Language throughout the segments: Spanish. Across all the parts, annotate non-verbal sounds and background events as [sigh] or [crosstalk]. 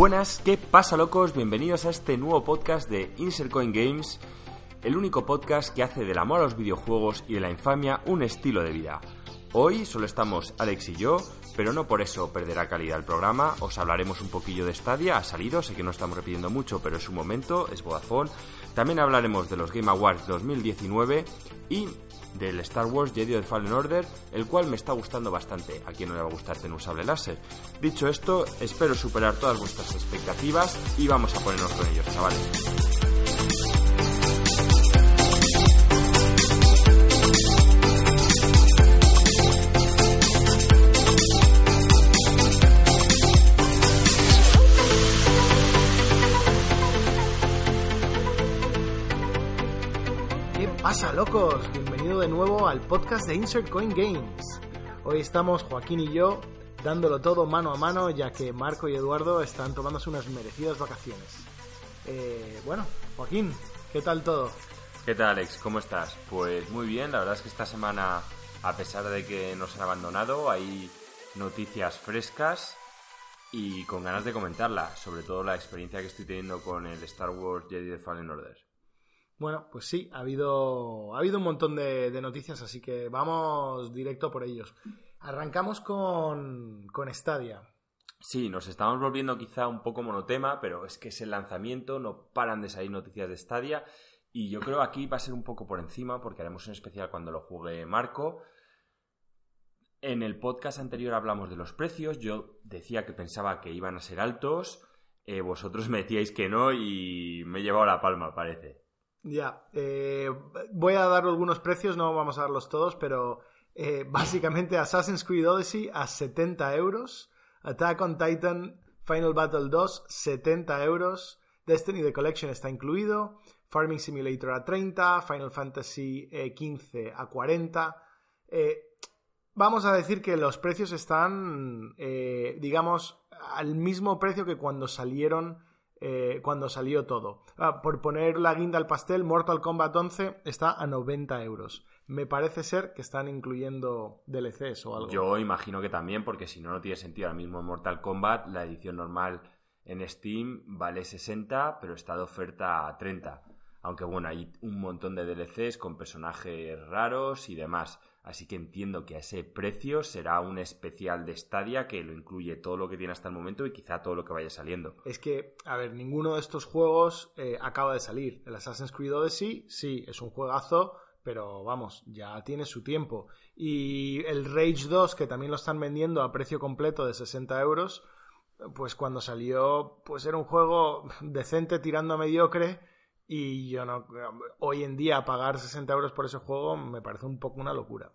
Buenas, ¿qué pasa locos? Bienvenidos a este nuevo podcast de Insert Coin Games, el único podcast que hace del amor a los videojuegos y de la infamia un estilo de vida. Hoy solo estamos Alex y yo, pero no por eso perderá calidad el programa. Os hablaremos un poquillo de Stadia, ha salido, sé que no estamos repitiendo mucho, pero es un momento, es Vodafone. También hablaremos de los Game Awards 2019 y del Star Wars Jedi The Fallen Order, el cual me está gustando bastante. A quien no le va a gustar tener un sable láser. Dicho esto, espero superar todas vuestras expectativas y vamos a ponernos con ellos, chavales. pasa, locos? De nuevo al podcast de Insert Coin Games. Hoy estamos Joaquín y yo dándolo todo mano a mano, ya que Marco y Eduardo están tomándose unas merecidas vacaciones. Eh, bueno, Joaquín, ¿qué tal todo? ¿Qué tal, Alex? ¿Cómo estás? Pues muy bien, la verdad es que esta semana, a pesar de que nos han abandonado, hay noticias frescas y con ganas de comentarlas, sobre todo la experiencia que estoy teniendo con el Star Wars Jedi The Fallen Order. Bueno, pues sí, ha habido, ha habido un montón de, noticias, así que vamos directo por ellos. Arrancamos con, con Stadia. Sí, nos estamos volviendo quizá un poco monotema, pero es que es el lanzamiento, no paran de salir noticias de Stadia. Y yo creo aquí va a ser un poco por encima, porque haremos un especial cuando lo juegue Marco. En el podcast anterior hablamos de los precios. Yo decía que pensaba que iban a ser altos. Eh, vosotros me decíais que no y me he llevado la palma, parece. Ya, eh, voy a dar algunos precios, no vamos a darlos todos, pero eh, [laughs] básicamente Assassin's Creed Odyssey a 70 euros, Attack on Titan Final Battle 2 70 euros, Destiny The Collection está incluido, Farming Simulator a 30, Final Fantasy eh, a 40. vamos a decir que los precios están, digamos, al mismo precio que cuando salieron eh, cuando salió todo. Ah, por poner la guinda al pastel, Mortal Kombat 11 está a 90 euros. Me parece ser que están incluyendo DLCs o algo. Yo imagino que también, porque si no, no tiene sentido. Ahora mismo Mortal Kombat, la edición normal en Steam vale 60, pero está de oferta a 30. Aunque bueno, hay un montón de DLCs con personajes raros y demás. Así que entiendo que a ese precio será un especial de Stadia que lo incluye todo lo que tiene hasta el momento y quizá todo lo que vaya saliendo. Es que, a ver, ninguno de estos juegos eh, acaba de salir. El Assassin's Creed Odyssey, sí, es un juegazo, pero vamos, ya tiene su tiempo. Y el Rage 2, que también lo están vendiendo a precio completo de 60 euros, pues cuando salió, pues era un juego decente tirando a mediocre y yo no. Hoy en día pagar 60 euros por ese juego me parece un poco una locura.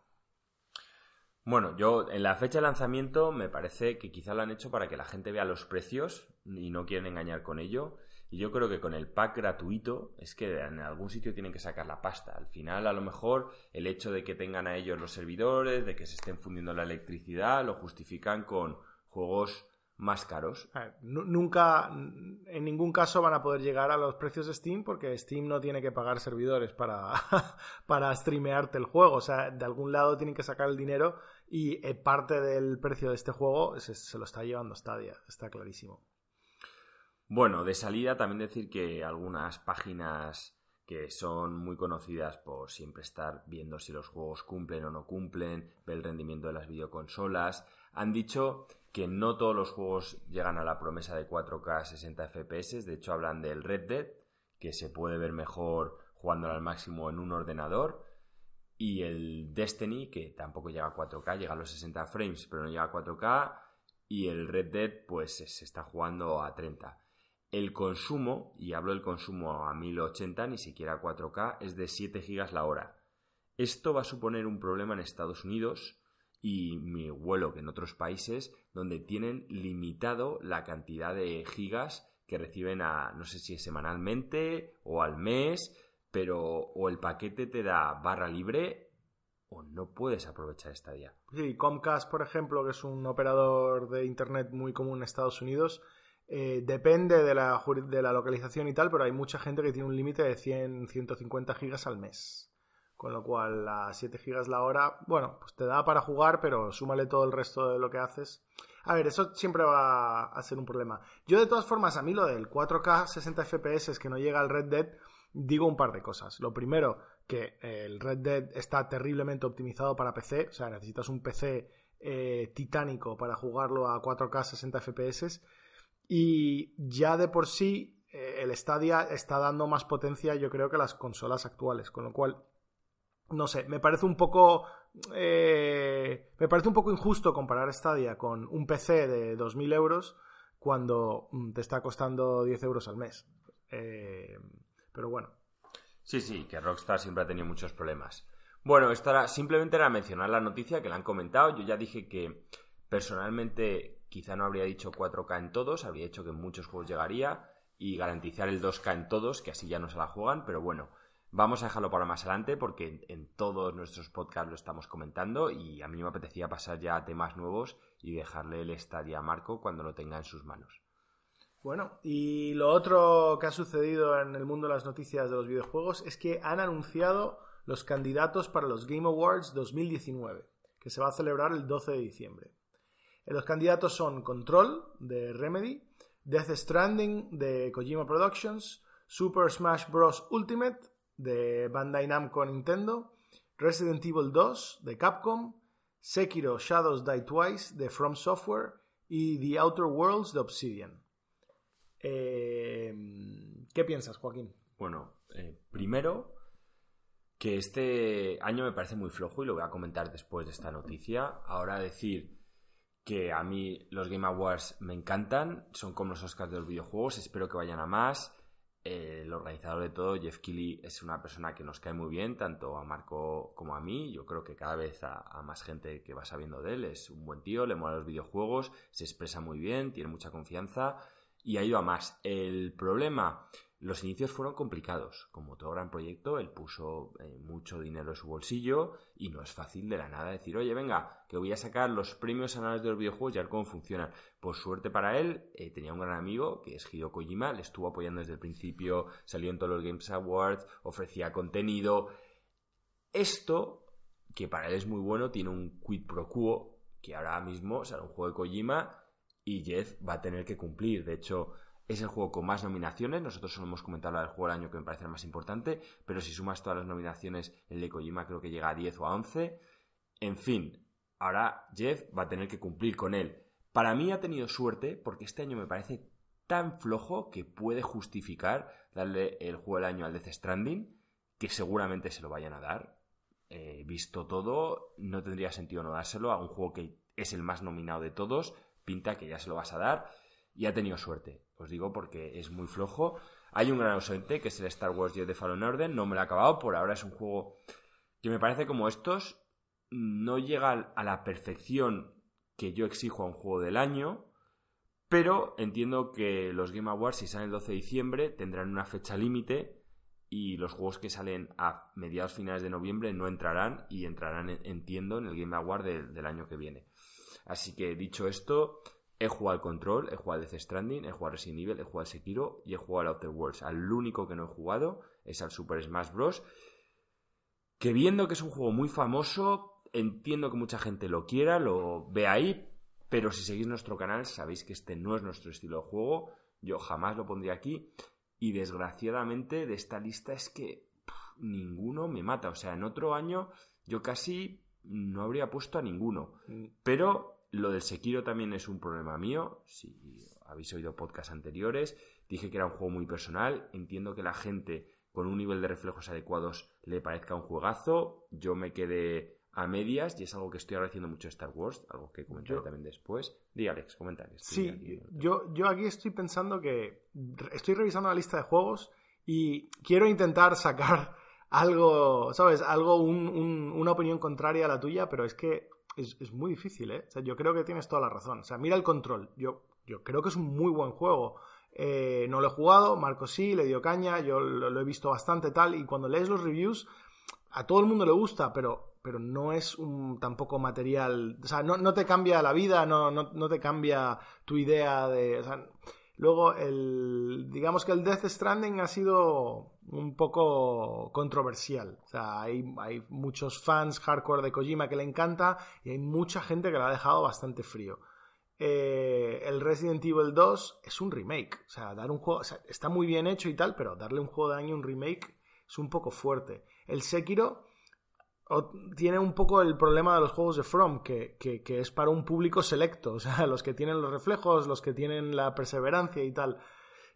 Bueno, yo en la fecha de lanzamiento me parece que quizá lo han hecho para que la gente vea los precios y no quieren engañar con ello. Y yo creo que con el pack gratuito es que en algún sitio tienen que sacar la pasta. Al final, a lo mejor, el hecho de que tengan a ellos los servidores, de que se estén fundiendo la electricidad, lo justifican con juegos más caros. nunca, en ningún caso van a poder llegar a los precios de Steam porque Steam no tiene que pagar servidores para, [laughs] para streamearte el juego. O sea, de algún lado tienen que sacar el dinero y eh, parte del precio de este juego se, lo está llevando Stadia, está clarísimo. Bueno, de salida también decir que algunas páginas que son muy conocidas por siempre estar viendo si los juegos cumplen o no cumplen, ver el rendimiento de las videoconsolas, han dicho que no todos los juegos llegan a la promesa de 4K 60 FPS, de hecho hablan del Red Dead, que se puede ver mejor jugándolo al máximo en un ordenador, y el Destiny, que tampoco llega a 4K, llega a los 60 frames, pero no llega a 4K, y el Red Dead pues se está jugando a 30. El consumo, y hablo del consumo a 1080, ni siquiera a 4K, es de 7 GB la hora. Esto va a suponer un problema en Estados Unidos, y mi vuelo que en otros países donde tienen limitado la cantidad de gigas que reciben a no sé si es semanalmente o al mes, pero o el paquete te da barra libre o no puedes aprovechar esta día. Sí, Comcast, por ejemplo, que es un operador de internet muy común en Estados Unidos, eh, depende de la, de la localización y tal, pero hay mucha gente que tiene un límite de 100, 150 gigas al mes con lo cual a 7 gigas la hora, bueno, pues te da para jugar, pero súmale todo el resto de lo que haces. A ver, eso siempre va a ser un problema. Yo de todas formas, a mí lo del 4K 60 FPS que no llega al Red Dead, digo un par de cosas. Lo primero, que el Red Dead está terriblemente optimizado para PC, o sea, necesitas un PC eh, titánico para jugarlo a 4K 60 FPS. Y ya de por sí, eh, el Stadia está dando más potencia, yo creo, que las consolas actuales. Con lo cual, no sé, me parece un poco. Eh, me parece un poco injusto comparar Stadia con un PC de 2.000 euros cuando mm, te está costando 10 euros al mes. pero bueno. Sí, sí, que Rockstar siempre ha tenido muchos problemas. Bueno, esto era, simplemente era mencionar la noticia que le han comentado. Yo ya dije que personalmente quizá no habría dicho 4K en todos, habría dicho que en muchos juegos llegaría y garantizar el 2K en todos, que así ya no se la juegan, pero bueno, vamos a dejarlo para más adelante porque en, todos nuestros podcasts lo estamos comentando y a mí me apetecía pasar ya a temas nuevos y dejarle el estadio a Marco cuando lo tenga en sus manos. Bueno, y lo otro que ha sucedido en el mundo de las noticias de los videojuegos es que han anunciado los candidatos para los Game Awards 2019, que se va a celebrar el 12 de diciembre. Los candidatos son Control, de Remedy, Death Stranding, de Kojima Productions, Super Smash Bros. Ultimate, de Bandai Namco Nintendo, Resident Evil 2, de Capcom, Sekiro Shadows Die Twice, de From Software, y The Outer Worlds, de Obsidian. Eh, ¿Qué piensas, Joaquín? Bueno, eh, primero, que este año me parece muy flojo y lo voy a comentar después de esta noticia. Ahora decir que a mí los Game Awards me encantan, son como los Oscars de los videojuegos, espero que vayan a más. el organizador de todo, Jeff Keighley, es una persona que nos cae muy bien, tanto a Marco como a mí. Yo creo que cada vez a, a más gente que va sabiendo de él es un buen tío, le mola los videojuegos, se expresa muy bien, tiene mucha confianza y ha ido a más. El problema los inicios fueron complicados. Como todo gran proyecto, él puso eh, mucho dinero en su bolsillo y no es fácil de la nada decir, oye, venga, que voy a sacar los premios anuales de los videojuegos y a ver cómo funcionan. Por suerte para él, eh, tenía un gran amigo que es Hideo Kojima, le estuvo apoyando desde el principio, salió en todos los Games Awards, ofrecía contenido. Esto, que para él es muy bueno, tiene un quid pro quo, que ahora mismo sale un juego de Kojima y Jeff va a tener que cumplir. De hecho, es el juego con más nominaciones. Nosotros solo hemos comentado el juego del año que me parece el más importante, pero si sumas todas las nominaciones, el de Kojima creo que llega a 10 o a 11. En fin, ahora Jeff va a tener que cumplir con él. Para mí ha tenido suerte porque este año me parece tan flojo que puede justificar darle el juego del año al Death Stranding, que seguramente se lo vayan a dar. Eh, visto todo, no tendría sentido no dárselo a un juego que es el más nominado de todos. Pinta que ya se lo vas a dar y ha tenido suerte. Os digo porque es muy flojo. Hay un gran ausente que es el Star Wars Jedi Fallen Order. No me lo he acabado. Por ahora es un juego que me parece como estos. No llega a la perfección que yo exijo a un juego del año. Pero entiendo que los Game Awards, si salen el 12 de diciembre, tendrán una fecha límite. Y los juegos que salen a mediados finales de noviembre no entrarán. Y entrarán, entiendo, en el Game Award del año que viene. Así que dicho esto, He jugado al Control, he jugado al Death Stranding, he jugado al Resident Evil, he jugado al Sekiro y he jugado al Outer Worlds. Al único que no he jugado es al Super Smash Bros. Que viendo que es un juego muy famoso, entiendo que mucha gente lo quiera, lo ve ahí, pero si seguís nuestro canal sabéis que este no es nuestro estilo de juego. Yo jamás lo pondría aquí. Y desgraciadamente de esta lista es que ninguno me mata. O sea, en otro año yo casi no habría puesto a ninguno. Mm. Pero lo del Sekiro también es un problema mío. Si habéis oído podcasts anteriores, dije que era un juego muy personal. Entiendo que la gente con un nivel de reflejos adecuados le parezca un juegazo. Yo me quedé a medias y es algo que estoy agradeciendo mucho a Star Wars, algo que comentaré también después. Di Alex, comenta. Sí, yo, yo aquí estoy pensando que estoy revisando la lista de juegos y quiero intentar sacar [laughs] algo, ¿sabes? Algo, una opinión contraria a la tuya, pero es que es, muy difícil, ¿eh? O sea, yo creo que tienes toda la razón. O sea, mira el control. Yo, yo creo que es un muy buen juego. Eh, no lo he jugado, Marco sí, le dio caña, yo lo, he visto bastante tal, y cuando lees los reviews, a todo el mundo le gusta, pero, pero no es un tampoco material, o sea, no, te cambia la vida, no, no, te cambia tu idea de... Luego, el, digamos que el Death Stranding ha sido un poco controversial. O sea, hay, hay muchos fans hardcore de Kojima que le encanta y hay mucha gente que lo ha dejado bastante frío. Eh, el Resident Evil 2 es un remake. O sea, dar un juego. está muy bien hecho y tal, pero darle un juego de año un remake es un poco fuerte. El Sekiro tiene un poco el problema de los juegos de From, que, que, es para un público selecto. [laughs] O sea, los que tienen los reflejos, los que tienen la perseverancia y tal.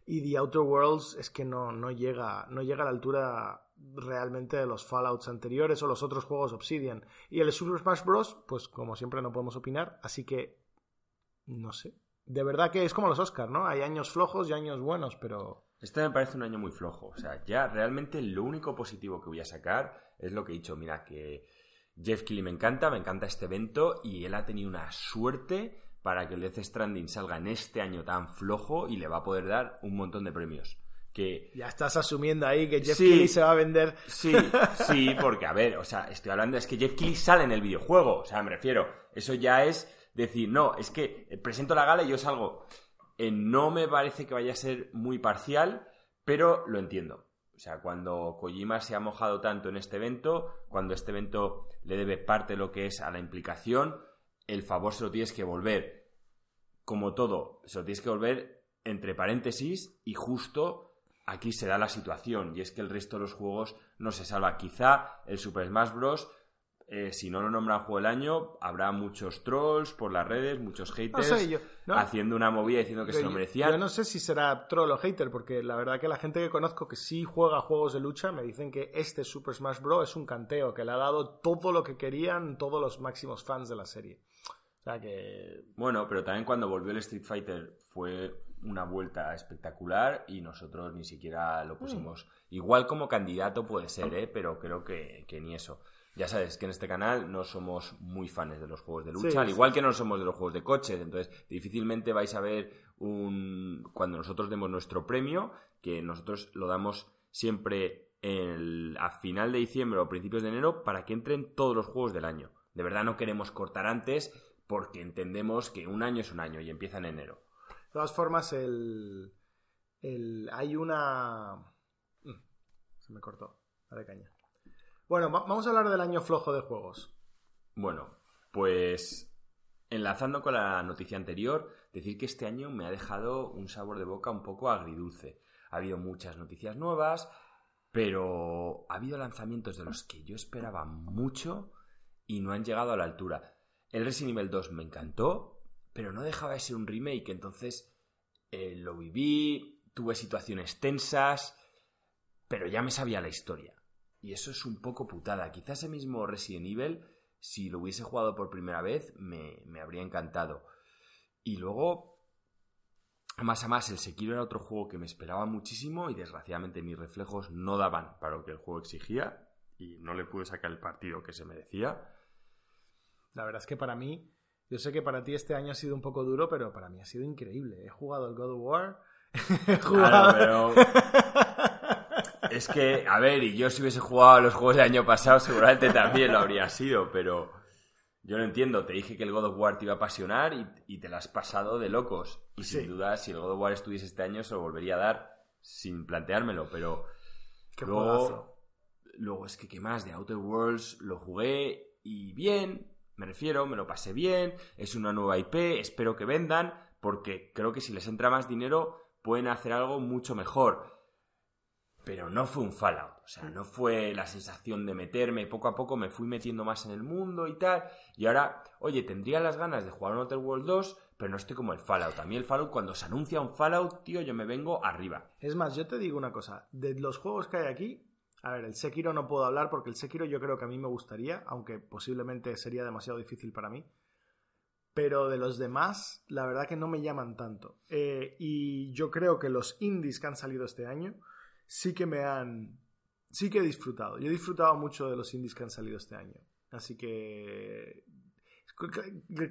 Y The Outer Worlds es que no, no, llega, no llega a la altura realmente de los Fallouts anteriores o los otros juegos Obsidian. Y el Super Smash Bros., pues como siempre no podemos opinar, así que no sé. De verdad que es como los Oscars, ¿no? Hay años flojos y años buenos, pero... Este me parece un año muy flojo. O sea, ya realmente lo único positivo que voy a sacar es lo que he dicho. Mira, que Jeff Kelly me encanta, me encanta este evento y él ha tenido una suerte para que el Death Stranding salga en este año tan flojo y le va a poder dar un montón de premios. Que... Ya estás asumiendo ahí que Jeff Kelly se va a vender. Sí, sí, porque a ver, o sea, estoy hablando, es que Jeff Kelly sale en el videojuego. O sea, me refiero, eso ya es decir, no, es que presento la gala y yo salgo. No me parece que vaya a ser muy parcial, pero lo entiendo. O sea, cuando Kojima se ha mojado tanto en este evento, cuando este evento le debe parte de lo que es a la implicación, el favor se lo tienes que volver. Como todo, se lo tienes que volver entre paréntesis y justo aquí se da la situación. Y es que el resto de los juegos no se salva. Quizá el Super Smash Bros eh, si no lo nombran juego del año, habrá muchos trolls por las redes, muchos haters haciendo una movida diciendo que se lo merecían. Yo no sé si será troll o hater, porque la verdad que la gente que conozco que sí juega juegos de lucha me dicen que este Super Smash Bros. es un canteo, que le ha dado todo lo que querían todos los máximos fans de la serie. O sea que. Bueno, pero también cuando volvió el Street Fighter fue una vuelta espectacular y nosotros ni siquiera lo pusimos. Mm. Igual como candidato puede ser, ¿eh? pero creo que ni eso. Ya sabes que en este canal no somos muy fans de los juegos de lucha, al igual que no somos de los juegos de coches. Entonces, difícilmente vais a ver un. Cuando nosotros demos nuestro premio, que nosotros lo damos siempre a final de diciembre o principios de enero para que entren todos los juegos del año. De verdad no queremos cortar antes porque entendemos que un año es un año y empieza en enero. De todas formas, el, el hay una... Mm, se me cortó. Dale caña. Bueno, vamos a hablar del año flojo de juegos. Bueno, pues enlazando con la noticia anterior, decir que este año me ha dejado un sabor de boca un poco agridulce. Ha habido muchas noticias nuevas, pero ha habido lanzamientos de los que yo esperaba mucho y no han llegado a la altura. El Resident Evil 2 me encantó, pero no dejaba de ser un remake, entonces eh, lo viví, tuve situaciones tensas, pero ya me sabía la historia. Y eso es un poco putada. Quizás ese mismo Resident Evil, si lo hubiese jugado por primera vez, me, habría encantado. Y luego, más a más, el Sekiro era otro juego que me esperaba muchísimo y desgraciadamente mis reflejos no daban para lo que el juego exigía y no le pude sacar el partido que se merecía. La verdad es que para mí, yo sé que para ti este año ha sido un poco duro, pero para mí ha sido increíble. He jugado el God of War. [laughs] He jugado... [laughs] Es que, a ver, y yo si hubiese jugado a los juegos del año pasado, seguramente también lo habría sido, pero yo no entiendo. Te dije que el God of War te iba a apasionar y, te lo has pasado de locos. Y sin duda, si el God of War estuviese este año, se lo volvería a dar sin planteármelo, pero. Qué luego, luego es que, ¿qué más? De Outer Worlds lo jugué y bien, me refiero, me lo pasé bien. Es una nueva IP, espero que vendan, porque creo que si les entra más dinero, pueden hacer algo mucho mejor pero no fue un Fallout. O sea, no fue la sensación de meterme. Poco a poco me fui metiendo más en el mundo y tal. Y ahora, oye, tendría las ganas de jugar un Outer World 2, pero no estoy como el Fallout. A mí el Fallout, cuando se anuncia un Fallout, tío, yo me vengo arriba. Es más, yo te digo una cosa. De los juegos que hay aquí, a ver, el Sekiro no puedo hablar porque el Sekiro yo creo que a mí me gustaría, aunque posiblemente sería demasiado difícil para mí. Pero de los demás, la verdad que no me llaman tanto. Eh, y yo creo que los indies que han salido este año sí que me han... Sí que he disfrutado. Yo he disfrutado mucho de los indies que han salido este año. Así que...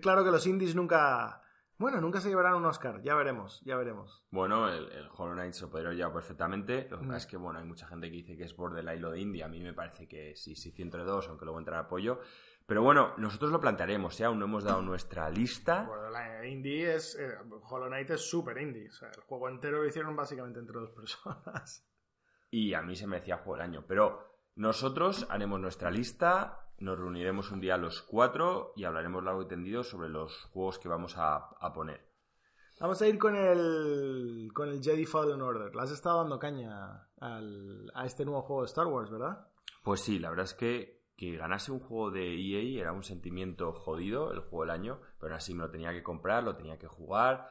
Claro que los indies nunca... Bueno, nunca se llevarán un Oscar, ya veremos, ya veremos. Bueno, el, el Hollow Knight se podría llevar perfectamente. Lo que pasa es que, bueno, hay mucha gente que dice que es Borderline lo de India. A mí me parece que sí, sí, entre dos, aunque luego entrará apoyo. Pero bueno, nosotros lo plantearemos, ¿eh? aún no hemos dado nuestra lista. Bueno, la indie es. eh, Hollow Knight es súper indie. O sea, el juego entero lo hicieron básicamente entre dos personas. Y a mí se me decía juego del año. Pero nosotros haremos nuestra lista, nos reuniremos un día los cuatro y hablaremos largo y tendido sobre los juegos que vamos a, a poner. Vamos a ir con el. con el Jedi Fallen Order. Le has estado dando caña al- a este nuevo juego de Star Wars, ¿verdad? Pues sí, la verdad es que que ganase un juego de EA era un sentimiento jodido, el juego del año, pero aún así me lo tenía que comprar, lo tenía que jugar.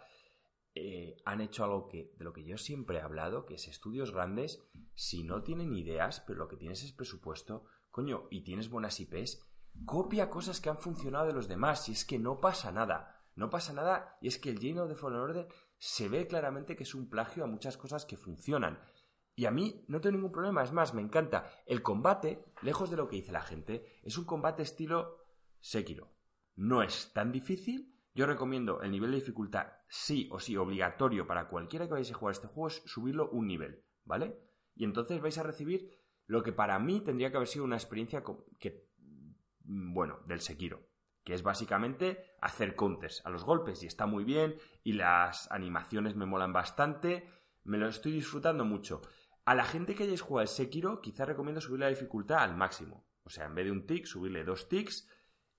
Eh, han hecho algo que de lo que yo siempre he hablado, que es estudios grandes, si no tienen ideas, pero lo que tienes es presupuesto, coño, y tienes buenas IPs, copia cosas que han funcionado de los demás, y es que no pasa nada. No pasa nada, y es que el lleno de Fallen Order se ve claramente que es un plagio a muchas cosas que funcionan. Y a mí no tengo ningún problema, es más, me encanta. El combate, lejos de lo que dice la gente, es un combate estilo Sekiro. No es tan difícil. Yo recomiendo el nivel de dificultad sí o sí obligatorio para cualquiera que vayáis a jugar este juego es subirlo un nivel, ¿vale? Y entonces vais a recibir lo que para mí tendría que haber sido una experiencia que, mm, bueno, del Sekiro, que es básicamente hacer counters a los golpes y está muy bien y las animaciones me molan bastante, me lo estoy disfrutando mucho. A la gente que hayáis jugado al Sekiro, quizá recomiendo subir la dificultad al máximo. O sea, en vez de un tick, subirle dos ticks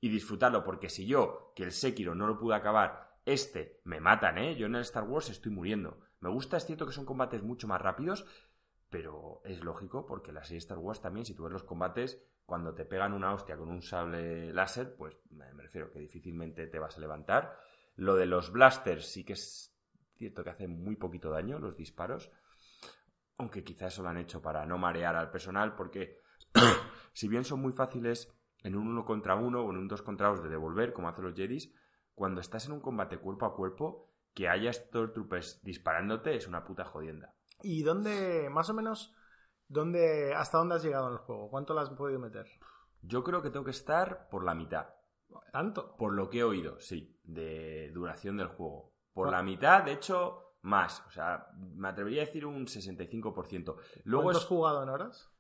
y disfrutarlo, porque si yo, que el Sekiro no lo pude acabar, este, me matan, ¿eh? Yo en el Star Wars estoy muriendo. Me gusta, es cierto que son combates mucho más rápidos, pero es lógico, porque la serie Star Wars también, si tú ves los combates, cuando te pegan una hostia con un sable láser, pues me refiero que difícilmente te vas a levantar. Lo de los blasters sí que es cierto que hace muy poquito daño los disparos, aunque quizás eso lo han hecho para no marear al personal, porque [coughs] si bien son muy fáciles en un uno contra uno o en un dos contra dos de devolver, como hacen los Jedis, cuando estás en un combate cuerpo a cuerpo, que haya Stormtroopers disparándote es una puta jodienda. ¿Y dónde, más o menos, dónde, hasta dónde has llegado en el juego? ¿Cuánto le has podido meter? Yo creo que tengo que estar por la mitad. ¿Tanto? Por lo que he oído, sí, de duración del juego. Por la mitad, de hecho, más. O sea, me atrevería a decir un 65%. Luego ¿Cuánto es, has jugado en horas?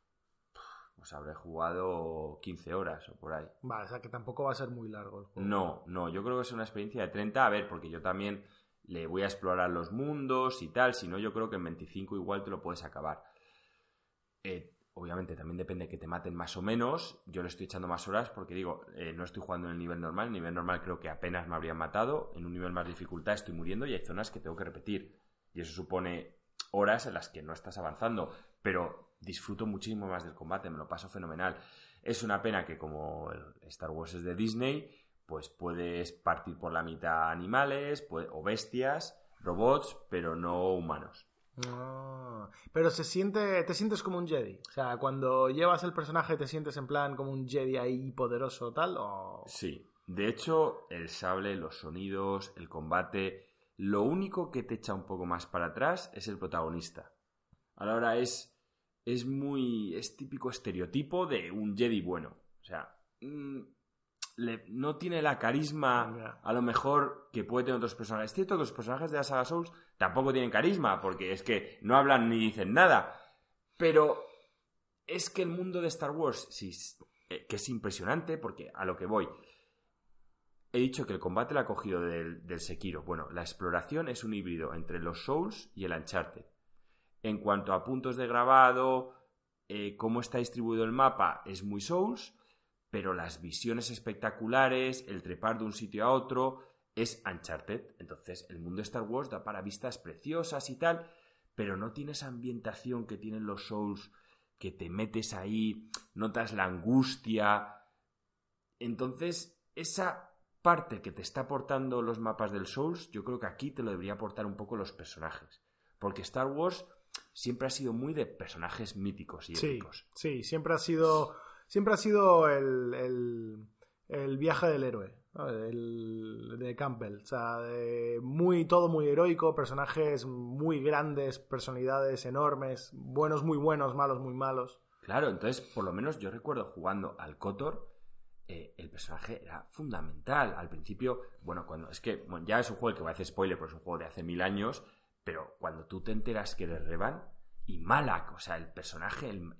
Pues habré jugado 15 horas o por ahí. Vale, o sea que tampoco va a ser muy largo el juego. No, no, yo creo que es una experiencia de 30. A ver, porque yo también le voy a explorar los mundos y tal. Si no, yo creo que en 25 igual te lo puedes acabar. Eh, obviamente también depende que te maten más o menos. Yo le estoy echando más horas porque digo, eh, no estoy jugando en el nivel normal. En el nivel normal creo que apenas me habrían matado. En un nivel más dificultad estoy muriendo y hay zonas que tengo que repetir. Y eso supone horas en las que no estás avanzando. Pero disfruto muchísimo más del combate, me lo paso fenomenal. Es una pena que como Star Wars es de Disney, pues puedes partir por la mitad animales pues- o bestias, robots, pero no humanos. Ah, pero se siente, te sientes como un Jedi. O sea, cuando llevas el personaje te sientes en plan como un Jedi ahí poderoso tal o... Sí, de hecho, el sable, los sonidos, el combate, lo único que te echa un poco más para atrás es el protagonista. Ahora es es muy es típico estereotipo de un Jedi bueno, o sea, mm, le- no tiene la carisma a lo mejor que puede tener otros personajes. Es cierto que los personajes de la saga Souls tampoco tienen carisma, porque es que no hablan ni dicen nada. Pero es que el mundo de Star Wars, sí, eh, que es impresionante, porque a lo que voy. He dicho que el combate lo ha cogido del, del Sekiro. Bueno, la exploración es un híbrido entre los Souls y el Uncharted. En cuanto a puntos de grabado, eh, cómo está distribuido el mapa, es muy Souls, pero las visiones espectaculares, el trepar de un sitio a otro, es Uncharted. Entonces, el mundo de Star Wars da para vistas preciosas y tal, pero no tiene esa ambientación que tienen los Souls, que te metes ahí, notas la angustia. Entonces, esa parte que te está aportando los mapas del Souls, yo creo que aquí te lo debería aportar un poco los personajes. Porque Star Wars siempre ha sido muy de personajes míticos y Sí, épicos. sí, siempre ha sido, siempre ha sido el, el, el viaje del héroe, ¿no? el, de Campbell. O sea, de muy, todo muy heroico, personajes muy grandes, personalidades enormes, buenos muy buenos, malos muy malos. Claro, entonces, por lo menos yo recuerdo jugando al Kotor, eh, el personaje era fundamental. Al principio, bueno, cuando es que bueno, ya es un juego que va a hacer spoiler, porque es un juego de hace mil años, pero cuando tú te enteras que eres Revan y Malak, o sea, el personaje, el,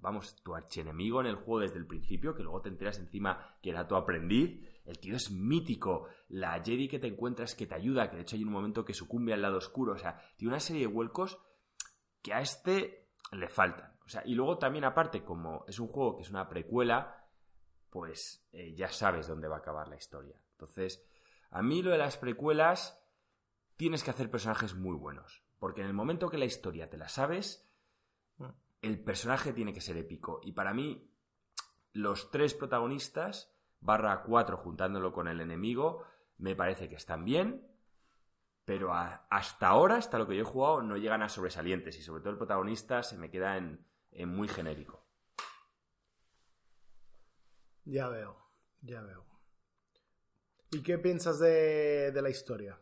vamos, tu archienemigo en el juego desde el principio, que luego te enteras encima que era tu aprendiz. El tío es mítico. La Jedi que te encuentras que te ayuda, que de hecho hay un momento que sucumbe al lado oscuro. O sea, tiene una serie de vuelcos que a este le faltan. O sea, y luego también aparte, como es un juego que es una precuela, pues eh, ya sabes dónde va a acabar la historia. Entonces, a mí lo de las precuelas, tienes que hacer personajes muy buenos. Porque en el momento que la historia te la sabes, mm. el personaje tiene que ser épico. Y para mí, los tres protagonistas, barra cuatro juntándolo con el enemigo, me parece que están bien. Pero hasta ahora, hasta lo que yo he jugado, no llegan a sobresalientes. Y sobre todo el protagonista se me queda en, muy genérico. Ya veo, ya veo. ¿Y qué piensas de, de la historia?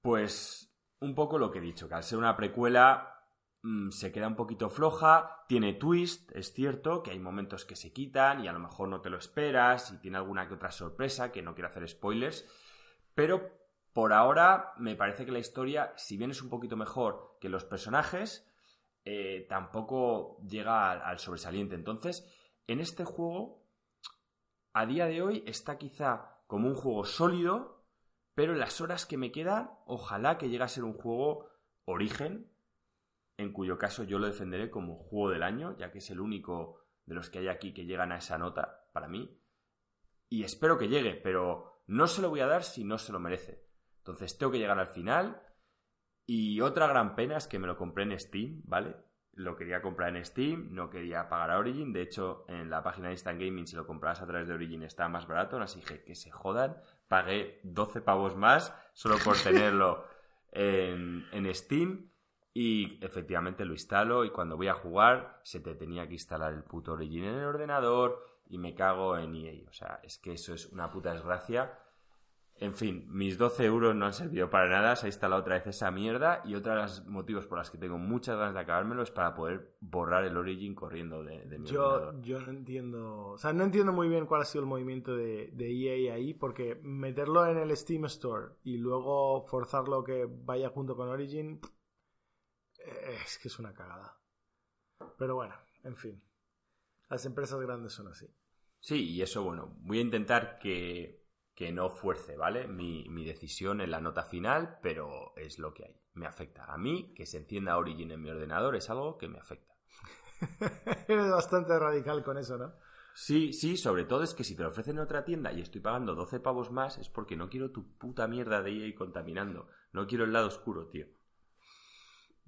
Pues un poco lo que he dicho, que al ser una precuela mm, se queda un poquito floja, tiene twist, es cierto, que hay momentos que se quitan y a lo mejor no te lo esperas y tiene alguna que otra sorpresa, que no quiero hacer spoilers, pero por ahora me parece que la historia, si bien es un poquito mejor que los personajes, eh, tampoco llega al sobresaliente. Entonces, en este juego, a día de hoy está quizá como un juego sólido, pero las horas que me quedan, ojalá que llegue a ser un juego origen, en cuyo caso yo lo defenderé como juego del año, ya que es el único de los que hay aquí que llegan a esa nota para mí. Y espero que llegue, pero no se lo voy a dar si no se lo merece. Entonces tengo que llegar al final. Y otra gran pena es que me lo compré en Steam, ¿vale? Lo quería comprar en Steam, no quería pagar a Origin. De hecho, en la página de Instant Gaming, si lo compras a través de Origin, está más barato. Así que que se jodan pagué 12 pavos más solo por [laughs] tenerlo en, Steam. Y efectivamente lo instalo y cuando voy a jugar se te tenía que instalar el puto Origin en el ordenador y me cago en EA. O sea, es que eso es una puta desgracia. En fin, mis 12 euros no han servido para nada, se ha instalado otra vez esa mierda y otro de los motivos por los que tengo muchas ganas de acabármelo es para poder borrar el Origin corriendo de, de mi yo, Yo no entiendo, o sea, no entiendo muy bien cuál ha sido el movimiento de, de EA ahí, porque meterlo en el Steam Store y luego forzarlo que vaya junto con Origin, es que es una cagada. Pero bueno, en fin, las empresas grandes son así. Sí, y eso, bueno, voy a intentar que que no fuerce, ¿vale? Mi, decisión en la nota final, pero es lo que hay. Me afecta. A mí, que se encienda Origin en mi ordenador es algo que me afecta. [laughs] Eres bastante radical con eso, ¿no? Sí, sí, sobre todo es que si te lo ofrecen en otra tienda y estoy pagando 12 pavos más, es porque no quiero tu puta mierda de EA contaminando. No quiero el lado oscuro, tío.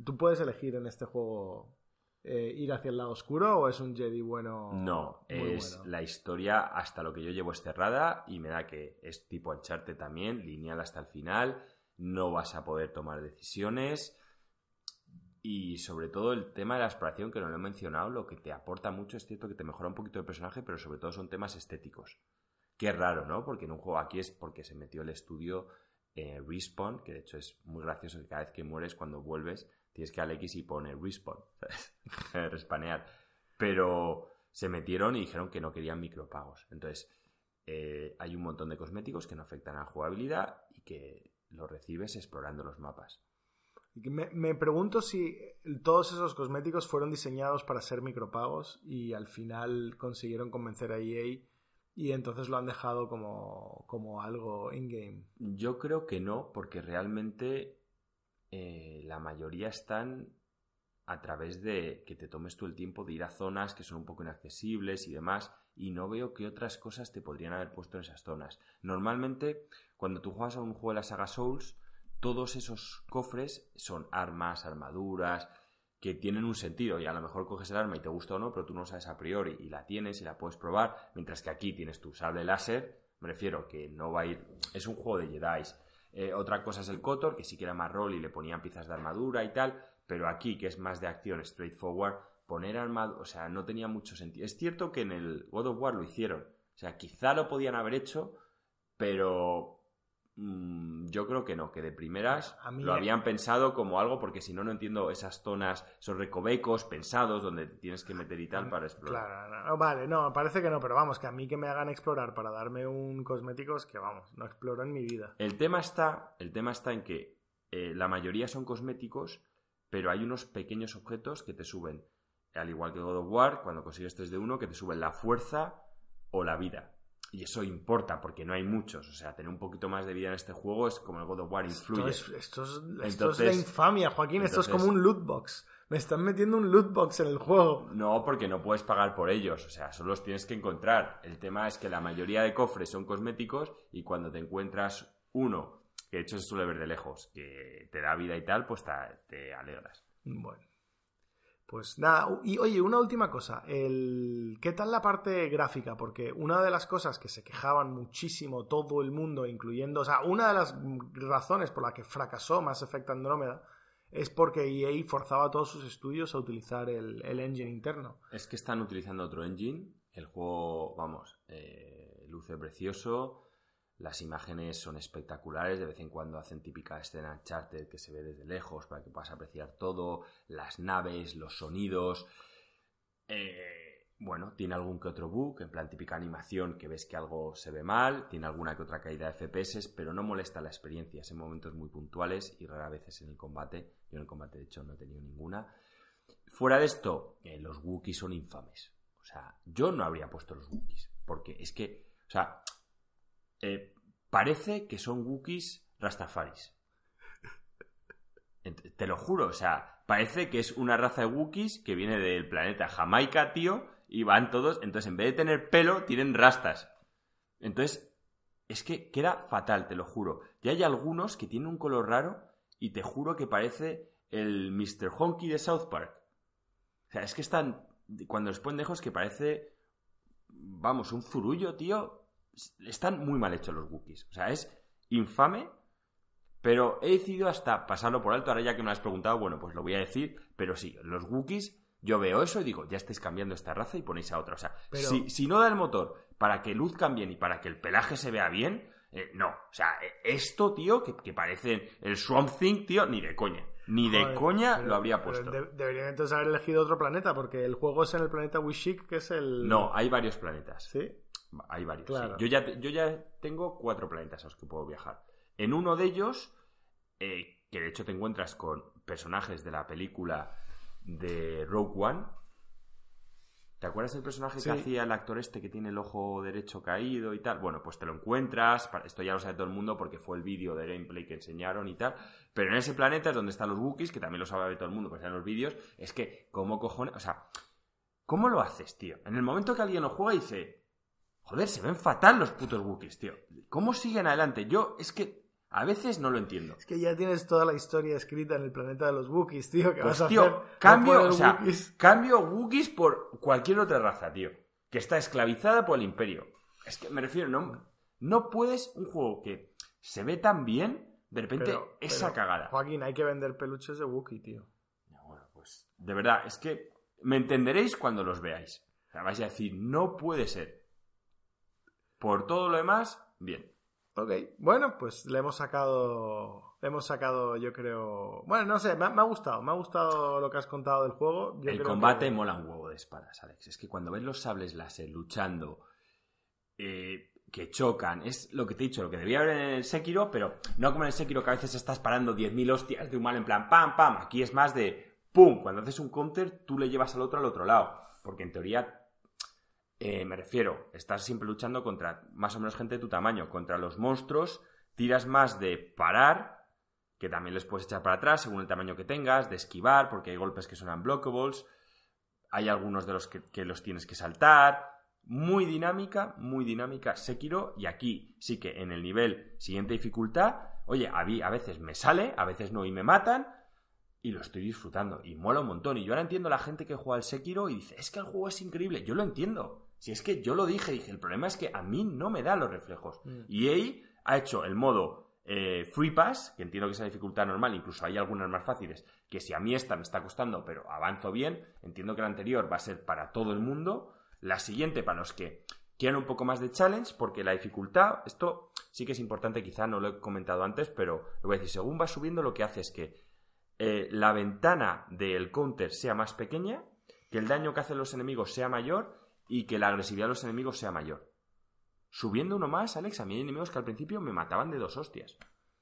Tú puedes elegir en este juego eh, ir hacia el lado oscuro o es un Jedi bueno? No, es la historia hasta lo que yo llevo es cerrada y me da que es tipo ancharte también, lineal hasta el final, no vas a poder tomar decisiones y sobre todo el tema de la exploración que no lo he mencionado, lo que te aporta mucho es cierto que te mejora un poquito el personaje, pero sobre todo son temas estéticos. Qué raro, ¿no? Porque en un juego aquí es porque se metió el estudio eh, Respawn, que de hecho es muy gracioso que cada vez que mueres cuando vuelves tienes que al X y pone respawn, [laughs] respanear. Pero se metieron y dijeron que no querían micropagos. Entonces, eh, hay un montón de cosméticos que no afectan a la jugabilidad y que los recibes explorando los mapas. Me, me, pregunto si todos esos cosméticos fueron diseñados para ser micropagos y al final consiguieron convencer a EA y entonces lo han dejado como, como algo in-game. Yo creo que no, porque realmente eh, la mayoría están a través de que te tomes tú el tiempo de ir a zonas que son un poco inaccesibles y demás, y no veo qué otras cosas te podrían haber puesto en esas zonas. Normalmente, cuando tú juegas a un juego de la saga Souls, todos esos cofres son armas, armaduras, que tienen un sentido, y a lo mejor coges el arma y te gusta o no, pero tú no sabes a priori, y la tienes y la puedes probar, mientras que aquí tienes tu sable láser, me refiero que no va a ir... Es un juego de Jedi eh, otra cosa es el Kotor, que sí que era más rol y le ponían piezas de armadura y tal, pero aquí, que es más de acción straightforward, poner armadura, o sea, no tenía mucho sentido. Es cierto que en el God of War lo hicieron, o sea, quizá lo podían haber hecho, pero yo creo que no, que de primeras lo habían pensado como algo, porque si no, no entiendo esas zonas, esos recovecos pensados donde tienes que meter y tal para explorar. Claro, no, vale, no, parece que no, pero vamos, que a mí que me hagan explorar para darme un cosmético es que vamos, no exploro en mi vida. El tema está, el tema está en que eh, la mayoría son cosméticos, pero hay unos pequeños objetos que te suben al igual que God of War, cuando consigues 3 de 1, que te suben la fuerza o la vida. Y eso importa, porque no hay muchos. O sea, tener un poquito más de vida en este juego es como el God of War influye. Esto es, esto es, esto es la infamia, Joaquín. esto es como un loot box. Me están metiendo un loot box en el juego. No, porque no puedes pagar por ellos. O sea, solo los tienes que encontrar. El tema es que la mayoría de cofres son cosméticos y cuando te encuentras uno, que de hecho se suele ver de lejos, que te da vida y tal, pues te, te alegras. Bueno. Pues nada, y oye, una última cosa. El... ¿Qué tal la parte gráfica? Porque una de las cosas que se quejaban muchísimo todo el mundo, incluyendo. O sea, una de las razones por la que fracasó Mass Effect Andrómeda es porque EA forzaba a todos sus estudios a utilizar el, engine interno. Es que están utilizando otro engine. El juego, vamos, eh, luce precioso. Las imágenes son espectaculares, de vez en cuando hacen típica escena charter que se ve desde lejos para que puedas apreciar todo, las naves, los sonidos. Eh, bueno, tiene algún que otro bug, en plan típica animación que ves que algo se ve mal, tiene alguna que otra caída de FPS, pero no molesta la experiencia, es en momentos muy puntuales y rara veces en el combate. Yo en el combate, de hecho, no he tenido ninguna. Fuera de esto, eh, los Wookiees son infames. O sea, yo no habría puesto los Wookiees, porque es que, o sea, eh, parece que son Wookiees Rastafaris. Te lo juro, o sea, parece que es una raza de Wookiees que viene del planeta Jamaica, tío, y van todos, entonces en vez de tener pelo, tienen rastas. Entonces, es que queda fatal, te lo juro. Y hay algunos que tienen un color raro y te juro que parece el Mr. Honky de South Park. O sea, es que están, cuando los ponen lejos, que parece, vamos, un zurullo, tío, están muy mal hechos los Wookiees. O sea, es infame, pero he decidido hasta pasarlo por alto. Ahora ya que me has preguntado, bueno, pues lo voy a decir. Pero sí, los Wookiees, yo veo eso y digo, ya estáis cambiando esta raza y ponéis a otra. O sea, si, no da el motor para que luzcan bien y para que el pelaje se vea bien, eh, no. O sea, esto, tío, que, que parece el Swamp Thing, tío, ni de coña. Ni de coña lo habría puesto. deberían entonces haber elegido otro planeta, porque el juego es en el planeta Wishik, que es el. No, hay varios planetas. ¿Sí? Hay varios. Yo, ya, yo ya tengo cuatro planetas a los que puedo viajar. En uno de ellos, eh, que de hecho te encuentras con personajes de la película de Rogue One. ¿Te acuerdas del personaje que hacía el actor este que tiene el ojo derecho caído y tal? Bueno, pues te lo encuentras. Esto ya lo sabe todo el mundo porque fue el vídeo de gameplay que enseñaron y tal. Pero en ese planeta es donde están los Wookiees, que también lo sabe todo el mundo porque en los vídeos. Es que, ¿cómo cojones? O sea, ¿cómo lo haces, tío? En el momento que alguien lo juega dice, Joder, se ven fatal los putos Wookiees, tío. ¿Cómo siguen adelante? Yo es que a veces no lo entiendo. Es que ya tienes toda la historia escrita en el planeta de los Wookiees, tío. ¿Qué pues, vas tío, a hacer? Cambio, o sea, cambio Wookiees por cualquier otra raza, tío. Que está esclavizada por el imperio. Es que me refiero, no, no puedes un juego que se ve tan bien, de repente esa cagada. Joaquín, hay que vender peluches de Wookiee, tío. Bueno, pues de verdad, es que me entenderéis cuando los veáis. O sea, vais a decir, no puede ser. Por todo lo demás, bien. Ok, bueno, pues le hemos sacado. Le hemos sacado, yo creo. Bueno, no sé, me ha, gustado. Me ha gustado lo que has contado del juego. el combate mola un huevo de espadas, Alex. Es que cuando ves los sables láser luchando, eh, que chocan, es lo que te he dicho, lo que debía haber en el Sekiro, pero no como en el Sekiro que a veces estás parando 10.000 hostias de un mal en plan pam, pam. Aquí es más de pum. Cuando haces un counter, tú le llevas al otro al otro lado. Porque en teoría eh, me refiero, estás siempre luchando contra más o menos gente de tu tamaño, contra los monstruos, tiras más de parar, que también les puedes echar para atrás según el tamaño que tengas, de esquivar, porque hay golpes que son unblockables, hay algunos de los que, los tienes que saltar, muy dinámica, muy dinámica Sekiro, y aquí sí que en el nivel siguiente dificultad, oye, a, a veces me sale, a veces no y me matan, y lo estoy disfrutando, y mola un montón, y yo ahora entiendo a la gente que juega al Sekiro y dice, es que el juego es increíble, yo lo entiendo, si es que yo lo dije, dije, el problema es que a mí no me da los reflejos. Mm. Y EA ha hecho el modo eh, Free Pass, que entiendo que es la dificultad normal, incluso hay algunas más fáciles, que si a mí esta me está costando, pero avanzo bien, entiendo que la anterior va a ser para todo el mundo. La siguiente para los que quieran un poco más de challenge, porque la dificultad, esto sí que es importante, quizá no lo he comentado antes, pero lo voy a decir, según va subiendo lo que hace es que eh, la ventana del counter sea más pequeña, que el daño que hacen los enemigos sea mayor y que la agresividad de los enemigos sea mayor. Subiendo uno más, Alex, a mí hay enemigos que al principio me mataban de dos hostias.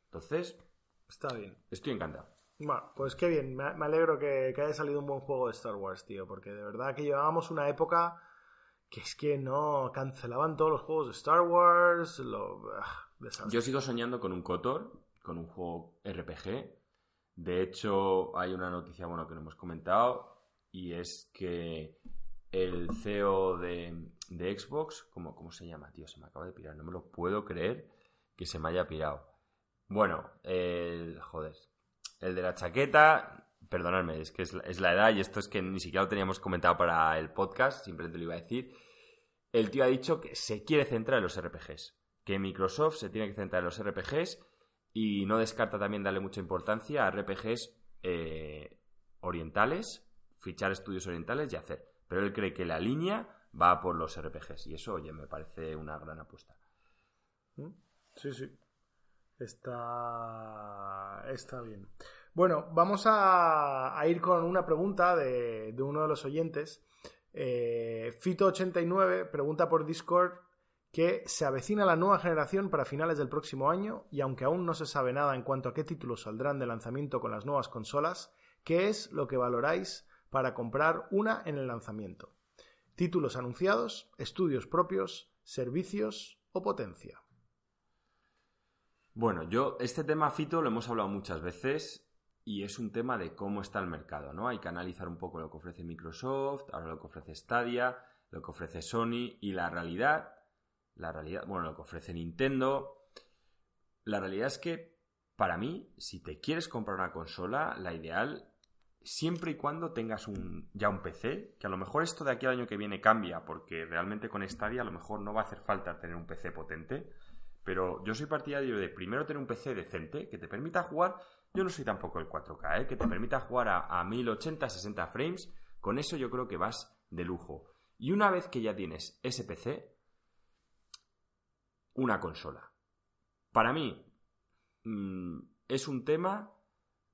Entonces, está bien. Estoy encantado. Bueno, pues qué bien, me, alegro que, haya salido un buen juego de Star Wars, tío, porque de verdad que llevábamos una época que es que no cancelaban todos los juegos de Star Wars, lo... Ah, Yo sigo soñando con un KOTOR, con un juego RPG. De hecho, hay una noticia, bueno, que no hemos comentado, y es que el CEO de, Xbox, ¿cómo, ¿cómo se llama, tío? Se me acaba de pirar, no me lo puedo creer que se me haya pirado. Bueno, el... joder, el de la chaqueta, perdonadme, es que es la, edad y esto es que ni siquiera lo teníamos comentado para el podcast, simplemente lo iba a decir. El tío ha dicho que se quiere centrar en los RPGs, que Microsoft se tiene que centrar en los RPGs y no descarta también darle mucha importancia a RPGs eh, orientales, fichar estudios orientales y hacer. Pero él cree que la línea va por los RPGs y eso, oye, me parece una gran apuesta. ¿Mm? Sí, sí. Está, está bien. Bueno, vamos a, ir con una pregunta de, uno de los oyentes. Eh, Fito89 pregunta por Discord que se avecina la nueva generación para finales del próximo año y aunque aún no se sabe nada en cuanto a qué títulos saldrán de lanzamiento con las nuevas consolas, ¿qué es lo que valoráis para comprar una en el lanzamiento? Títulos anunciados, estudios propios, servicios o potencia. Bueno, yo este tema, Fito, lo hemos hablado muchas veces y es un tema de cómo está el mercado, ¿no? Hay que analizar un poco lo que ofrece Microsoft, ahora lo que ofrece Stadia, lo que ofrece Sony y la realidad, la realidad, bueno, lo que ofrece Nintendo. La realidad es que, para mí, si te quieres comprar una consola, la ideal, siempre y cuando tengas un, ya un PC, que a lo mejor esto de aquí al año que viene cambia, porque realmente con Stadia a lo mejor no va a hacer falta tener un PC potente, pero yo soy partidario de primero tener un PC decente que te permita jugar. Yo no soy tampoco el 4K, ¿eh? que te permita jugar a, 1080, 60 frames. Con eso yo creo que vas de lujo. Y una vez que ya tienes ese PC, una consola. Para mí, mm, es un tema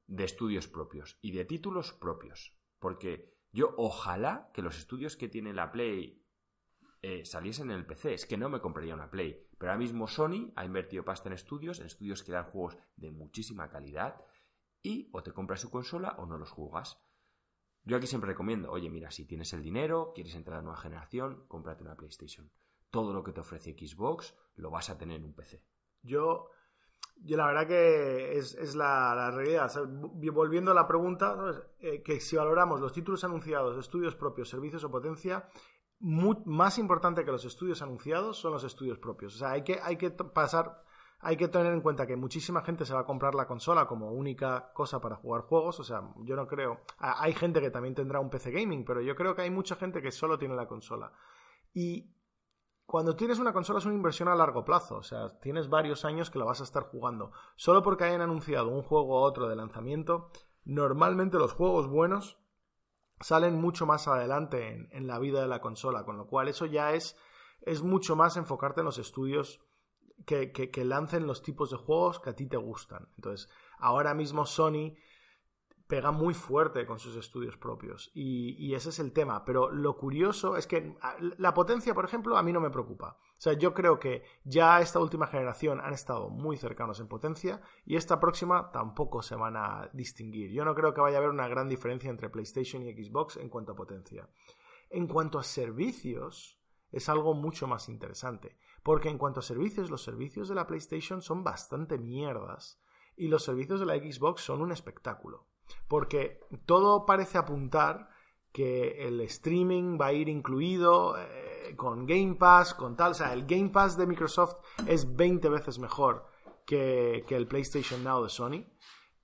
de estudios propios y de títulos propios. Porque yo ojalá que los estudios que tiene la Play eh, saliesen en el PC. Es que no me compraría una Play. Pero ahora mismo Sony ha invertido pasta en estudios, en estudios que dan juegos de muchísima calidad. Y o te compras su consola o no los juegas. Yo aquí siempre recomiendo, oye, mira, si tienes el dinero, quieres entrar a nueva generación, cómprate una PlayStation. Todo lo que te ofrece Xbox lo vas a tener en un PC. Yo, yo la verdad que es, la, realidad. volviendo a la pregunta, eh, que si valoramos los títulos anunciados, estudios propios, servicios o potencia, más importante que los estudios anunciados son los estudios propios. O sea, hay que, hay que pasar, hay que tener en cuenta que muchísima gente se va a comprar la consola como única cosa para jugar juegos. O sea, yo no creo. Hay gente que también tendrá un PC gaming, pero yo creo que hay mucha gente que solo tiene la consola. Y cuando tienes una consola es una inversión a largo plazo, o sea, tienes varios años que la vas a estar jugando. Solo porque hayan anunciado un juego u otro de lanzamiento, normalmente los juegos buenos salen mucho más adelante en, la vida de la consola, con lo cual eso ya es, es mucho más enfocarte en los estudios que, que, lancen los tipos de juegos que a ti te gustan. Entonces, ahora mismo Sony pega muy fuerte con sus estudios propios y, ese es el tema. Pero lo curioso es que la potencia, por ejemplo, a mí no me preocupa. O sea, yo creo que ya esta última generación han estado muy cercanos en potencia y esta próxima tampoco se van a distinguir. Yo no creo que vaya a haber una gran diferencia entre PlayStation y Xbox en cuanto a potencia. En cuanto a servicios, es algo mucho más interesante. Porque en cuanto a servicios, los servicios de la PlayStation son bastante mierdas y los servicios de la Xbox son un espectáculo. Porque todo parece apuntar que el streaming va a ir incluido eh, con Game Pass, con tal. O sea, el Game Pass de Microsoft es 20 veces mejor que, el PlayStation Now de Sony.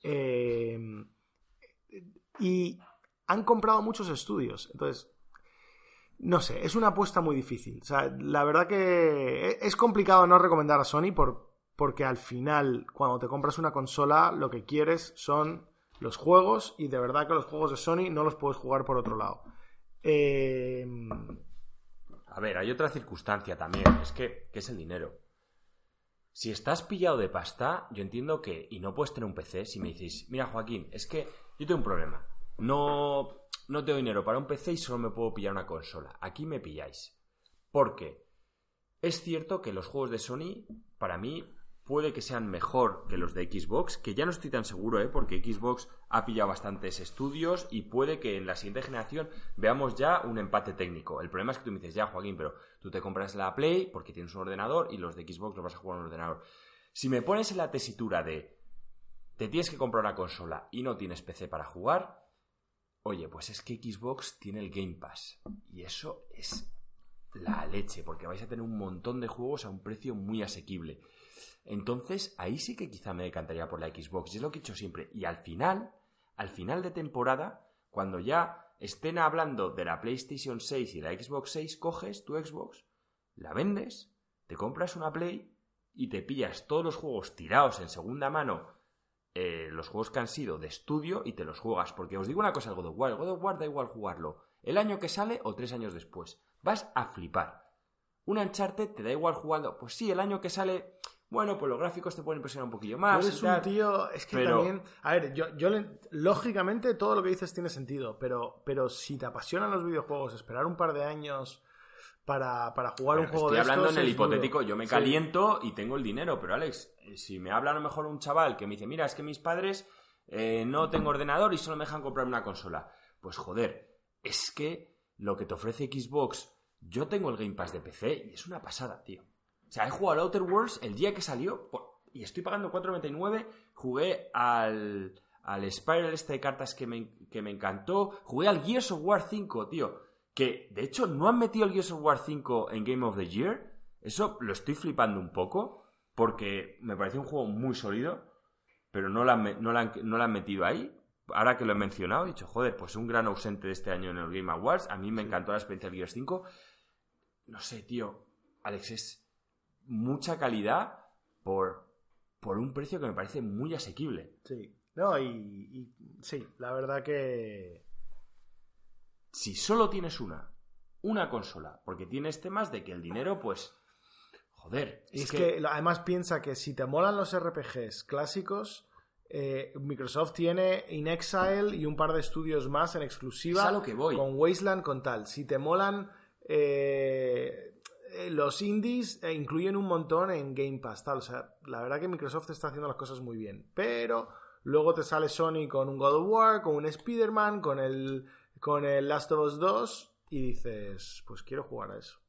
Eh, y han comprado muchos estudios. Entonces, no sé, es una apuesta muy difícil. O sea, la verdad que e, es complicado no recomendar a Sony por, porque al final, cuando te compras una consola, lo que quieres son los juegos y de verdad que los juegos de Sony no los puedes jugar por otro lado. Eh, A ver, hay otra circunstancia también, es que, es el dinero. Si estás pillado de pasta, yo entiendo que, y no puedes tener un PC, si me dices, mira Joaquín, es que yo tengo un problema, no, no tengo dinero para un PC y solo me puedo pillar una consola. Aquí me pilláis. Porque es cierto que los juegos de Sony, para mí, puede que sean mejor que los de Xbox, que ya no estoy tan seguro, ¿eh? porque Xbox ha pillado bastantes estudios y puede que en la siguiente generación veamos ya un empate técnico. El problema es que tú me dices, ya Joaquín, pero tú te compras la Play porque tienes un ordenador y los de Xbox los vas a jugar en un ordenador. Si me pones en la tesitura de te tienes que comprar una consola y no tienes PC para jugar, oye, pues es que Xbox tiene el Game Pass y eso es la leche, porque vais a tener un montón de juegos a un precio muy asequible. Entonces, ahí sí que quizá me decantaría por la Xbox, y es lo que he hecho siempre. Y al final, al final de temporada, cuando ya estén hablando de la PlayStation 6 y la Xbox 6, coges tu Xbox, la vendes, te compras una Play y te pillas todos los juegos tirados en segunda mano, eh, los juegos que han sido de estudio y te los juegas. Porque os digo una cosa, el God of War, God of War da igual jugarlo el año que sale o tres años después. Vas a flipar. Un Uncharted te da igual jugando. Pues sí, el año que sale. Bueno, pues los gráficos te pueden impresionar un poquillo más. Eres un tío. Es que también. A ver, yo, yo lógicamente todo lo que dices tiene sentido. Pero, pero si te apasionan los videojuegos, esperar un par de años para, jugar un juego estoy hablando en el hipotético, yo me caliento y tengo el dinero, pero Alex, eh, si me habla a lo mejor un chaval que me dice, mira, es que mis padres eh, no tengo ordenador y solo me dejan comprar una consola, pues joder, es que lo que te ofrece Xbox, yo tengo el Game Pass de PC y es una pasada, tío. O sea, he jugado al Outer Worlds el día que salió y estoy pagando 4.99, jugué al, al Spiral este de cartas que me, que me encantó, jugué al Gears of War 5, tío que de hecho no han metido el Gears of War 5 en Game of the Year. Eso lo estoy flipando un poco, porque me parece un juego muy sólido, pero no lo han, no han, metido ahí. Ahora que lo he mencionado, he dicho, joder, pues un gran ausente de este año en el Game Awards. A mí me encantó la experiencia del Gears 5. No sé, tío, Alex, es mucha calidad por, por un precio que me parece muy asequible. Sí, no, y sí, la verdad que si solo tienes una, una consola, porque tienes temas de que el dinero, pues, joder. Es, que... además piensa que si te molan los RPGs clásicos, eh, Microsoft tiene In Exile y un par de estudios más en exclusiva. lo que voy. Con Wasteland, con tal. Si te molan eh, los indies, incluyen un montón en Game Pass, tal. O sea, la verdad que Microsoft está haciendo las cosas muy bien. Pero luego te sale Sony con un God of War, con un Spider-Man, con el con el Last of Us 2 y dices, pues quiero jugar a eso.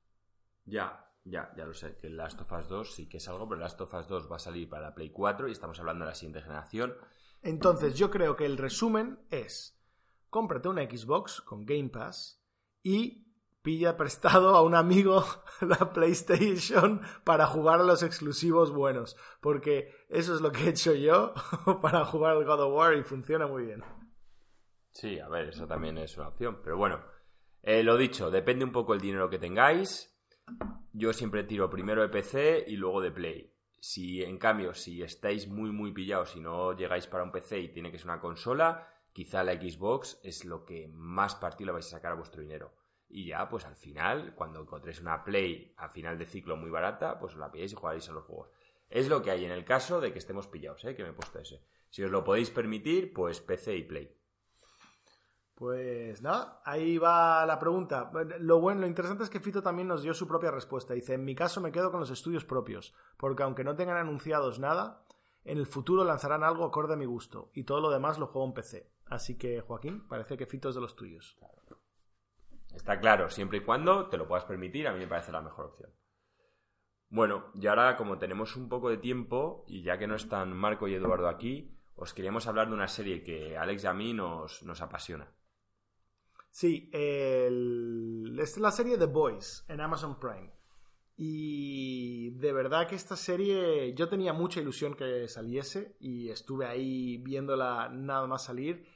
Ya, ya, ya lo sé, que el Last of Us 2 sí que es algo, pero el Last of Us 2 va a salir para la Play 4 y estamos hablando de la siguiente generación. Entonces, yo creo que el resumen es, cómprate una Xbox con Game Pass y pilla prestado a un amigo [laughs] la PlayStation para jugar a los exclusivos buenos, porque eso es lo que he hecho yo [laughs] para jugar al God of War y funciona muy bien. Sí, a ver, eso también es una opción. Pero bueno, eh, lo dicho, depende un poco el dinero que tengáis. Yo siempre tiro primero de PC y luego de Play. Si en cambio, si estáis muy muy pillados y no llegáis para un PC y tiene que ser una consola, quizá la Xbox es lo que más partido le vais a sacar a vuestro dinero. Y ya, pues al final, cuando encontréis una Play a final de ciclo muy barata, pues os la pilláis y jugaréis a los juegos. Es lo que hay en el caso de que estemos pillados, ¿eh? que me he puesto ese. Si os lo podéis permitir, pues PC y Play. Pues nada, ahí va la pregunta. Lo bueno, lo interesante es que Fito también nos dio su propia respuesta. Dice, en mi caso me quedo con los estudios propios, porque aunque no tengan anunciados nada, en el futuro lanzarán algo acorde a mi gusto, y todo lo demás lo juego en PC. Así que, Joaquín, parece que Fito es de los tuyos. Está claro, siempre y cuando te lo puedas permitir, a mí me parece la mejor opción. Bueno, y ahora como tenemos un poco de tiempo, y ya que no están Marco y Eduardo aquí, os queríamos hablar de una serie que Alex y a mí nos, nos apasiona. Sí, es la serie The Boys en Amazon Prime. Y de verdad que esta serie yo tenía mucha ilusión que saliese y estuve ahí viéndola nada más salir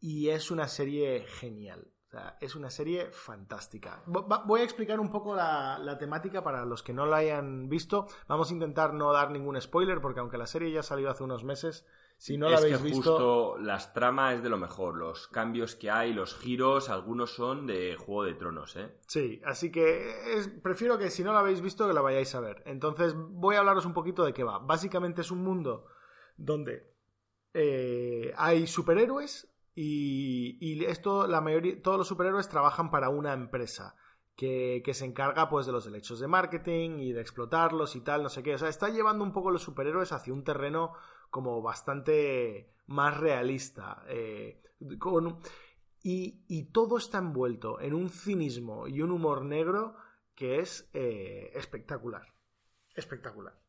y es una serie genial. Sea, es una serie fantástica. Voy a explicar un poco la, la, temática para los que no la hayan visto. Vamos a intentar no dar ningún spoiler porque aunque la serie ya salió hace unos meses, si no la habéis que visto... justo las tramas es de lo mejor. Los cambios que hay, los giros, algunos son de Juego de Tronos, ¿eh? Sí, así que prefiero que si no la habéis visto que la vayáis a ver. Entonces voy a hablaros un poquito de qué va. Básicamente es un mundo donde eh, hay superhéroes y, y, esto, la mayoría, todos los superhéroes trabajan para una empresa que, que, se encarga pues de los derechos de marketing y de explotarlos y tal, no sé qué. O sea, está llevando un poco los superhéroes hacia un terreno como bastante más realista. Eh, con, y, y, todo está envuelto en un cinismo y un humor negro que es eh, espectacular. Espectacular.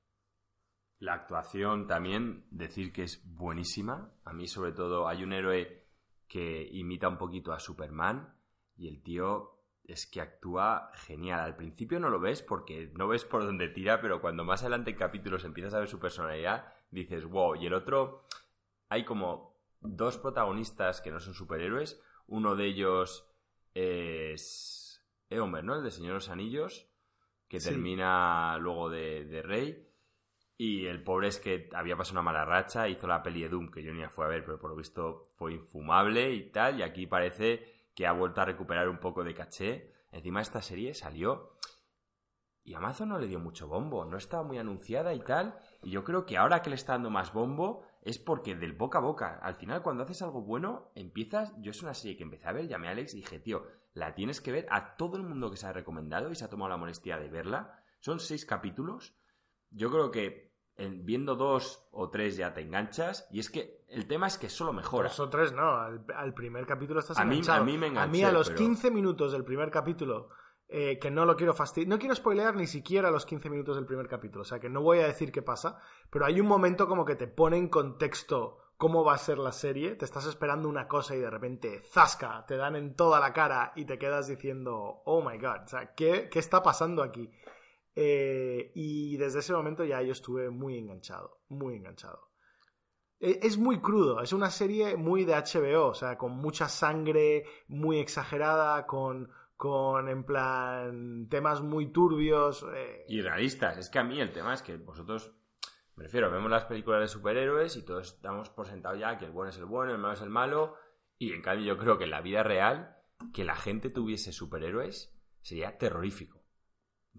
La actuación también, decir que es buenísima. A mí sobre todo hay un héroe que imita un poquito a Superman y el tío es que actúa genial. Al principio no lo ves porque no ves por dónde tira, pero cuando más adelante en capítulos empiezas a ver su personalidad, dices, wow. Y el otro, hay como dos protagonistas que no son superhéroes. Uno de ellos es Eomer, ¿no? El de Señor de los Anillos, que termina luego de, de, Rey. Y el pobre es que había pasado una mala racha, hizo la peli de Doom, que yo ni la fui a ver, pero por lo visto fue infumable y tal. Y aquí parece que ha vuelto a recuperar un poco de caché. Encima esta serie salió y Amazon no le dio mucho bombo, no estaba muy anunciada y tal. Y yo creo que ahora que le está dando más bombo es porque del boca a boca, al final cuando haces algo bueno, empiezas, yo es una serie que empecé a ver, llamé a Alex y dije, tío, la tienes que ver a todo el mundo que se ha recomendado y se ha tomado la molestia de verla. Son seis capítulos. Yo creo que viendo dos o tres ya te enganchas. Y es que el tema es que solo mejora. Dos o tres no, al, primer capítulo estás a Mí, a mí me A mí a los 15 minutos del primer capítulo, eh, que no lo quiero fastidiar, no quiero spoilear ni siquiera los 15 minutos del primer capítulo, o sea que no voy a decir qué pasa, pero hay un momento como que te pone en contexto cómo va a ser la serie, te estás esperando una cosa y de repente, zasca, te dan en toda la cara y te quedas diciendo, oh my god, o sea, ¿qué, qué está pasando aquí? Eh, y desde ese momento ya yo estuve muy enganchado, muy enganchado. E, es muy crudo, es una serie muy de HBO, o sea, con mucha sangre, muy exagerada, con, con en plan temas muy turbios. Eh. Y realistas. Es que a mí el tema es que vosotros, me refiero, vemos las películas de superhéroes y todos damos por sentado ya que el bueno es el bueno, el malo es el malo. Y en cambio yo creo que en la vida real, que la gente tuviese superhéroes sería terrorífico.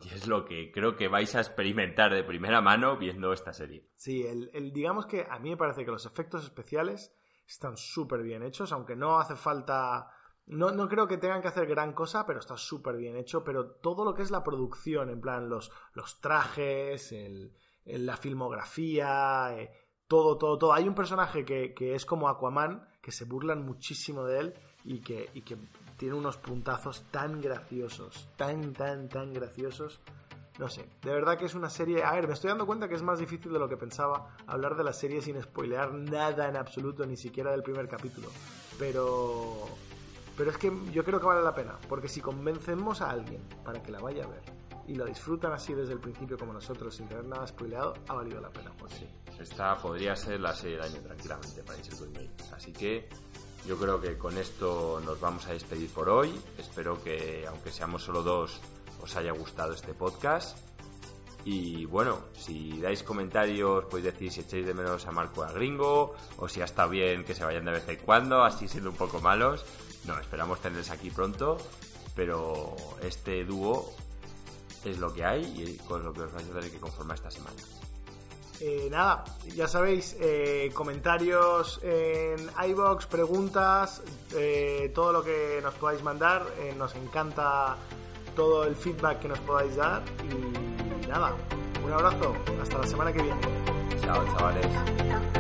Y es lo que creo que vais a experimentar de primera mano viendo esta serie. Sí, el, digamos que a mí me parece que los efectos especiales están súper bien hechos, aunque no hace falta... No, no, creo que tengan que hacer gran cosa, pero está súper bien hecho. Pero todo lo que es la producción, en plan los, los trajes, el, la filmografía, eh, todo, todo, todo. Hay un personaje que, que, es como Aquaman, que se burlan muchísimo de él y que tiene unos puntazos tan graciosos, tan, tan, tan graciosos. No sé, de verdad que es una serie... A ver, me estoy dando cuenta que es más difícil de lo que pensaba hablar de la serie sin spoilear nada en absoluto, ni siquiera del primer capítulo. Pero... Pero es que yo creo que vale la pena, porque si convencemos a alguien para que la vaya a ver y lo disfrutan así desde el principio como nosotros, sin tener nada spoileado, ha valido la pena. Pues sí, esta podría ser la serie del año tranquilamente para Insert Así que yo creo que con esto nos vamos a despedir por hoy. Espero que, aunque seamos solo dos, os haya gustado este podcast. Y bueno, si dais comentarios, podéis decir si echáis de menos a Marco a Gringo, o si ha estado bien que se vayan de vez en cuando, así siendo un poco malos. No, esperamos tenerles aquí pronto, pero este dúo es lo que hay y con lo que os vais a tener que conformar esta semana. Eh, nada, ya sabéis, eh, comentarios en iBox, preguntas, eh, todo lo que nos podáis mandar. nos encanta todo el feedback que nos podáis dar. Y nada, un abrazo, hasta la semana que viene. Chao, chavales.